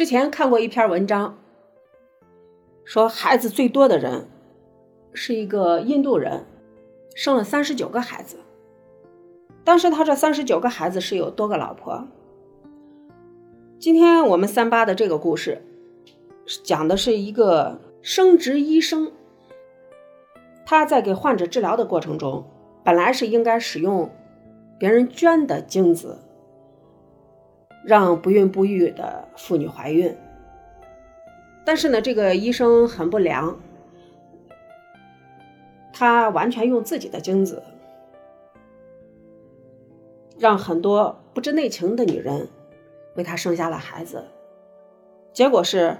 之前看过一篇文章，说孩子最多的人是一个印度人，生了三十九个孩子。当时他这三十九个孩子是有多个老婆。今天我们三八的这个故事，讲的是一个生殖医生，他在给患者治疗的过程中，本来是应该使用别人捐的精子。让不孕不育的妇女怀孕，但是呢，这个医生很不良，他完全用自己的精子，让很多不知内情的女人为他生下了孩子，结果是，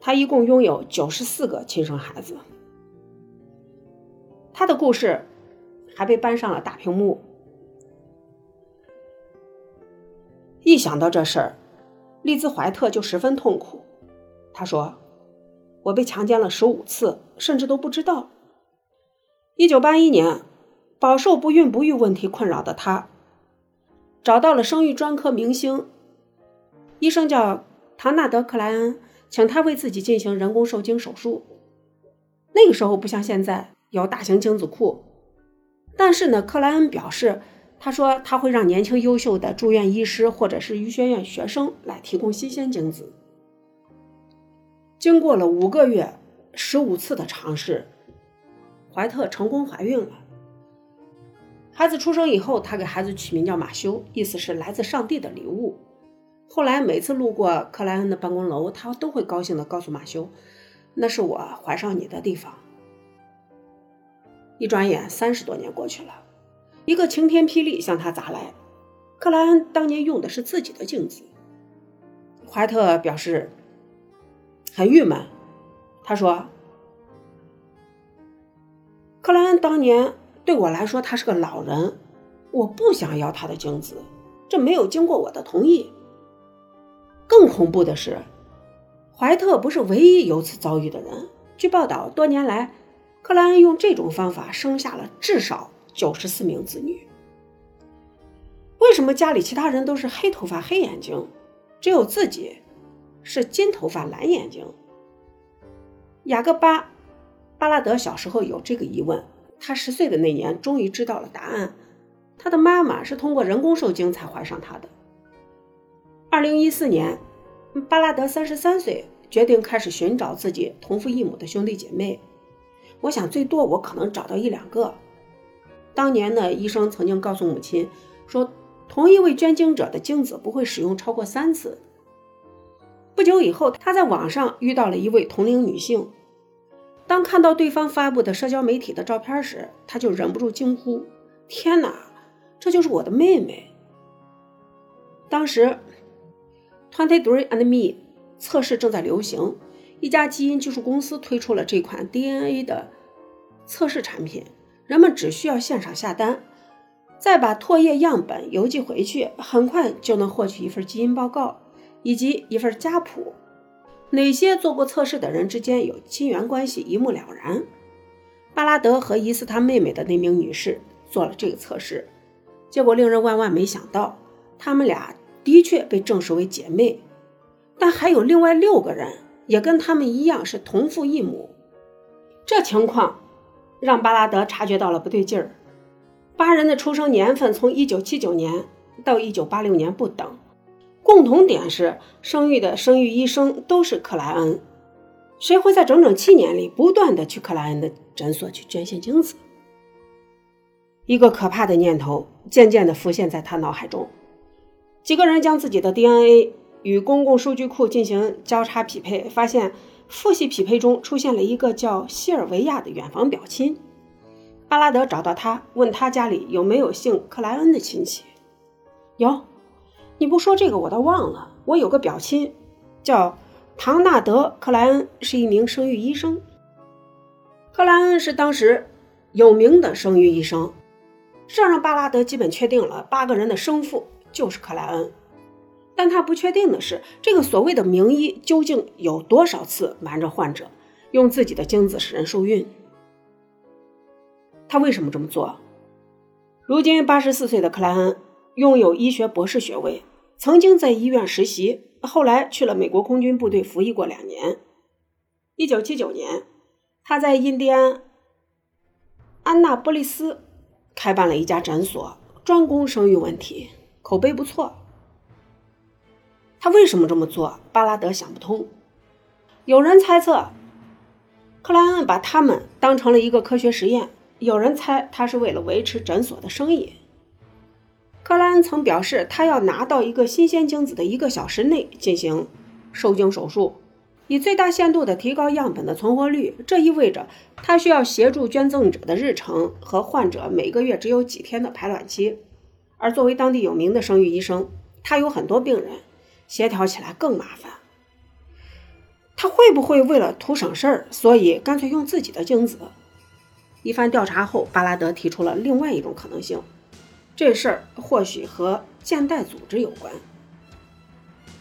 他一共拥有九十四个亲生孩子。他的故事还被搬上了大屏幕。一想到这事儿，利兹怀特就十分痛苦。他说：“我被强奸了十五次，甚至都不知道。”一九八一年，饱受不孕不育问题困扰的他，找到了生育专科明星，医生叫唐纳德·克莱恩，请他为自己进行人工受精手术。那个时候不像现在有大型精子库，但是呢，克莱恩表示。他说他会让年轻优秀的住院医师或者是医学院学生来提供新鲜精子。经过了五个月、十五次的尝试，怀特成功怀孕了。孩子出生以后，他给孩子取名叫马修，意思是来自上帝的礼物。后来每次路过克莱恩的办公楼，他都会高兴地告诉马修：“那是我怀上你的地方。”一转眼，三十多年过去了。一个晴天霹雳向他砸来，克莱恩当年用的是自己的精子。怀特表示很郁闷，他说：“克莱恩当年对我来说，他是个老人，我不想要他的精子，这没有经过我的同意。”更恐怖的是，怀特不是唯一有此遭遇的人。据报道，多年来，克莱恩用这种方法生下了至少。九十四名子女，为什么家里其他人都是黑头发、黑眼睛，只有自己是金头发、蓝眼睛？雅各巴·巴拉德小时候有这个疑问，他十岁的那年终于知道了答案。他的妈妈是通过人工受精才怀上他的。二零一四年，巴拉德三十三岁，决定开始寻找自己同父异母的兄弟姐妹。我想，最多我可能找到一两个。当年呢，医生曾经告诉母亲说，同一位捐精者的精子不会使用超过三次。不久以后，他在网上遇到了一位同龄女性，当看到对方发布的社交媒体的照片时，他就忍不住惊呼：“天哪，这就是我的妹妹！”当时，Twenty Three and Me 测试正在流行，一家基因技术公司推出了这款 DNA 的测试产品。人们只需要线上下单，再把唾液样本邮寄回去，很快就能获取一份基因报告以及一份家谱。哪些做过测试的人之间有亲缘关系，一目了然。巴拉德和疑似他妹妹的那名女士做了这个测试，结果令人万万没想到，他们俩的确被证实为姐妹，但还有另外六个人也跟他们一样是同父异母。这情况。让巴拉德察觉到了不对劲儿。八人的出生年份从1979年到1986年不等，共同点是生育的生育医生都是克莱恩。谁会在整整七年里不断的去克莱恩的诊所去捐献精子？一个可怕的念头渐渐地浮现在他脑海中。几个人将自己的 DNA 与公共数据库进行交叉匹配，发现。父系匹配中出现了一个叫西尔维亚的远房表亲，巴拉德找到他，问他家里有没有姓克莱恩的亲戚。有，你不说这个我都忘了。我有个表亲，叫唐纳德·克莱恩，是一名生育医生。克莱恩是当时有名的生育医生，这让巴拉德基本确定了八个人的生父就是克莱恩。但他不确定的是，这个所谓的名医究竟有多少次瞒着患者，用自己的精子使人受孕？他为什么这么做？如今八十四岁的克莱恩拥有医学博士学位，曾经在医院实习，后来去了美国空军部队服役过两年。一九七九年，他在印第安安纳波利斯开办了一家诊所，专攻生育问题，口碑不错。他为什么这么做？巴拉德想不通。有人猜测，克莱恩把他们当成了一个科学实验；有人猜他是为了维持诊所的生意。克莱恩曾表示，他要拿到一个新鲜精子的一个小时内进行受精手术。以最大限度地提高样本的存活率，这意味着他需要协助捐赠者的日程和患者每个月只有几天的排卵期。而作为当地有名的生育医生，他有很多病人，协调起来更麻烦。他会不会为了图省事儿，所以干脆用自己的精子？一番调查后，巴拉德提出了另外一种可能性：这事儿或许和建代组织有关。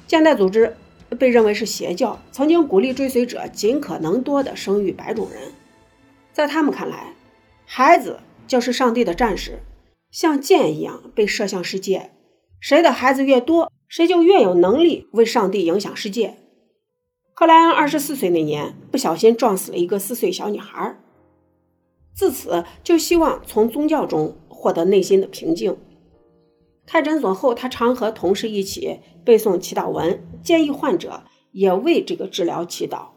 建代组织。被认为是邪教，曾经鼓励追随者尽可能多的生育白种人。在他们看来，孩子就是上帝的战士，像箭一样被射向世界。谁的孩子越多，谁就越有能力为上帝影响世界。克莱恩二十四岁那年，不小心撞死了一个四岁小女孩，自此就希望从宗教中获得内心的平静。开诊所后，他常和同事一起背诵祈祷文，建议患者也为这个治疗祈祷。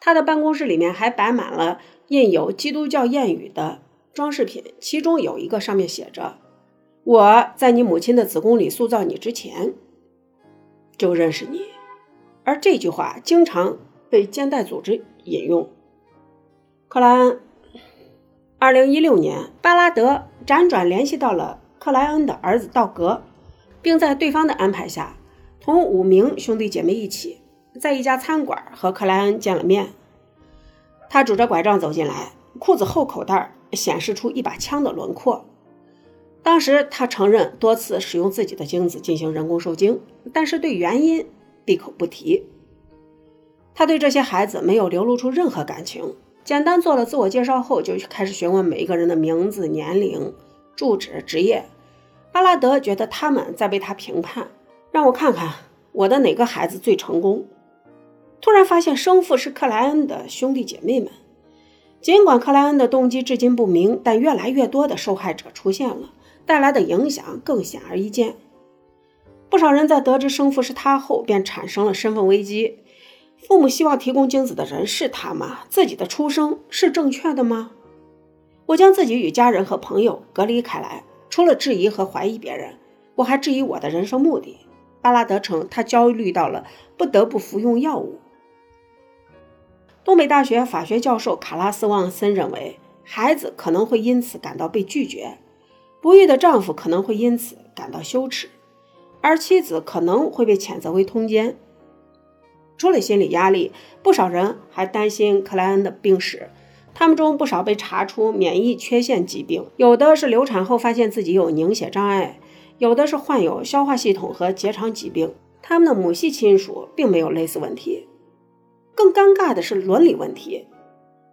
他的办公室里面还摆满了印有基督教谚语的装饰品，其中有一个上面写着：“我在你母亲的子宫里塑造你之前，就认识你。”而这句话经常被肩带组织引用。克莱恩，二零一六年，巴拉德辗转联系到了。克莱恩的儿子道格，并在对方的安排下，同五名兄弟姐妹一起在一家餐馆和克莱恩见了面。他拄着拐杖走进来，裤子后口袋显示出一把枪的轮廓。当时他承认多次使用自己的精子进行人工受精，但是对原因闭口不提。他对这些孩子没有流露出任何感情，简单做了自我介绍后，就开始询问每一个人的名字、年龄。住址、职业，巴拉德觉得他们在为他评判。让我看看我的哪个孩子最成功。突然发现生父是克莱恩的兄弟姐妹们。尽管克莱恩的动机至今不明，但越来越多的受害者出现了，带来的影响更显而易见。不少人在得知生父是他后，便产生了身份危机。父母希望提供精子的人是他吗？自己的出生是正确的吗？我将自己与家人和朋友隔离开来，除了质疑和怀疑别人，我还质疑我的人生目的。巴拉德称他焦虑到了不得不服用药物。东北大学法学教授卡拉斯旺森认为，孩子可能会因此感到被拒绝，不育的丈夫可能会因此感到羞耻，而妻子可能会被谴责为通奸。除了心理压力，不少人还担心克莱恩的病史。他们中不少被查出免疫缺陷疾病，有的是流产后发现自己有凝血障碍，有的是患有消化系统和结肠疾病。他们的母系亲属并没有类似问题。更尴尬的是伦理问题：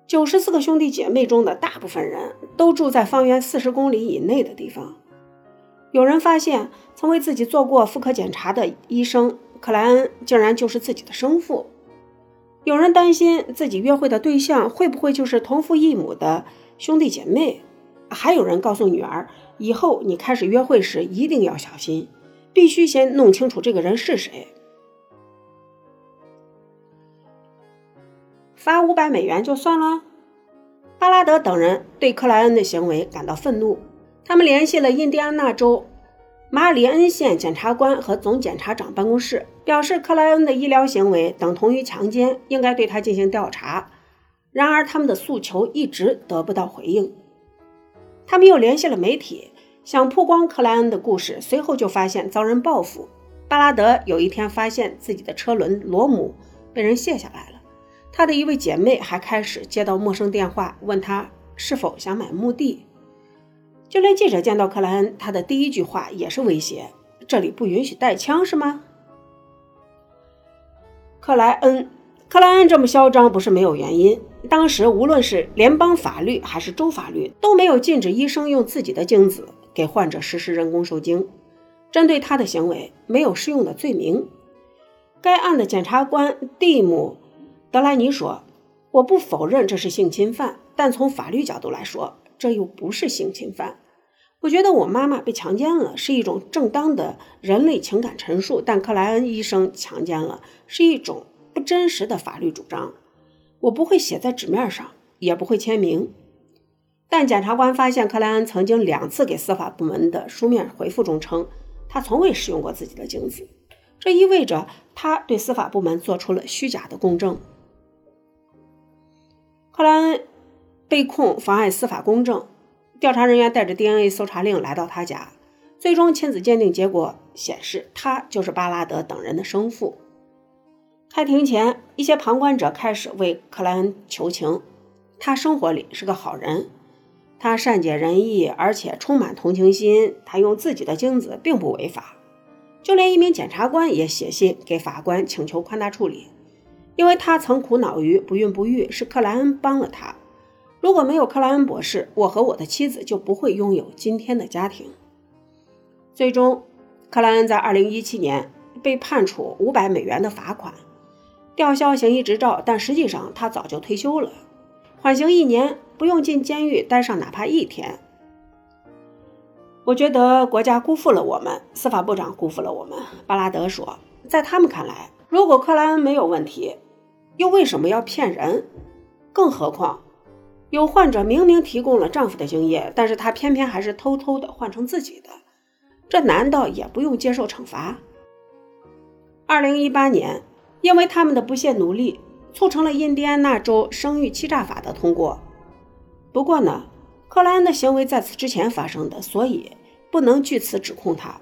九十四个兄弟姐妹中的大部分人都住在方圆四十公里以内的地方。有人发现，曾为自己做过妇科检查的医生克莱恩竟然就是自己的生父。有人担心自己约会的对象会不会就是同父异母的兄弟姐妹，还有人告诉女儿，以后你开始约会时一定要小心，必须先弄清楚这个人是谁。罚五百美元就算了。巴拉德等人对克莱恩的行为感到愤怒，他们联系了印第安纳州。马里恩县检察官和总检察长办公室表示，克莱恩的医疗行为等同于强奸，应该对他进行调查。然而，他们的诉求一直得不到回应。他们又联系了媒体，想曝光克莱恩的故事，随后就发现遭人报复。巴拉德有一天发现自己的车轮螺母被人卸下来了。他的一位姐妹还开始接到陌生电话，问他是否想买墓地。就连记者见到克莱恩，他的第一句话也是威胁：“这里不允许带枪，是吗？”克莱恩，克莱恩这么嚣张不是没有原因。当时无论是联邦法律还是州法律都没有禁止医生用自己的精子给患者实施人工受精。针对他的行为没有适用的罪名。该案的检察官蒂姆·德莱尼说：“我不否认这是性侵犯，但从法律角度来说，这又不是性侵犯。我觉得我妈妈被强奸了是一种正当的人类情感陈述，但克莱恩医生强奸了是一种不真实的法律主张。我不会写在纸面上，也不会签名。”但检察官发现，克莱恩曾经两次给司法部门的书面回复中称。他从未使用过自己的精子，这意味着他对司法部门做出了虚假的公证。克莱恩被控妨碍司法公正，调查人员带着 DNA 搜查令来到他家，最终亲子鉴定结果显示他就是巴拉德等人的生父。开庭前，一些旁观者开始为克莱恩求情，他生活里是个好人。他善解人意，而且充满同情心。他用自己的精子并不违法。就连一名检察官也写信给法官请求宽大处理，因为他曾苦恼于不孕不育，是克莱恩帮了他。如果没有克莱恩博士，我和我的妻子就不会拥有今天的家庭。最终，克莱恩在2017年被判处500美元的罚款，吊销行医执照，但实际上他早就退休了，缓刑一年。不用进监狱待上哪怕一天，我觉得国家辜负了我们，司法部长辜负了我们。巴拉德说，在他们看来，如果克莱恩没有问题，又为什么要骗人？更何况，有患者明明提供了丈夫的精液，但是他偏偏还是偷偷的换成自己的，这难道也不用接受惩罚？二零一八年，因为他们的不懈努力，促成了印第安纳州生育欺诈法的通过。不过呢，克莱恩的行为在此之前发生的，所以不能据此指控他。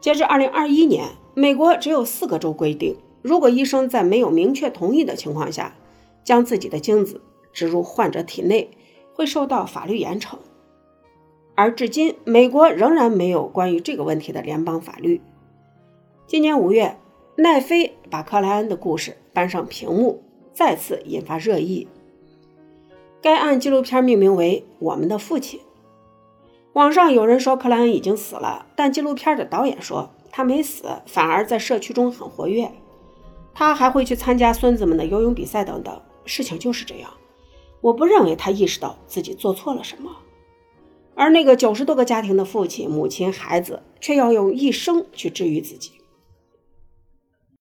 截至二零二一年，美国只有四个州规定，如果医生在没有明确同意的情况下将自己的精子植入患者体内，会受到法律严惩。而至今，美国仍然没有关于这个问题的联邦法律。今年五月，奈飞把克莱恩的故事搬上屏幕，再次引发热议。该案纪录片命名为《我们的父亲》。网上有人说克莱恩已经死了，但纪录片的导演说他没死，反而在社区中很活跃。他还会去参加孙子们的游泳比赛等等。事情就是这样。我不认为他意识到自己做错了什么，而那个九十多个家庭的父亲、母亲、孩子却要用一生去治愈自己。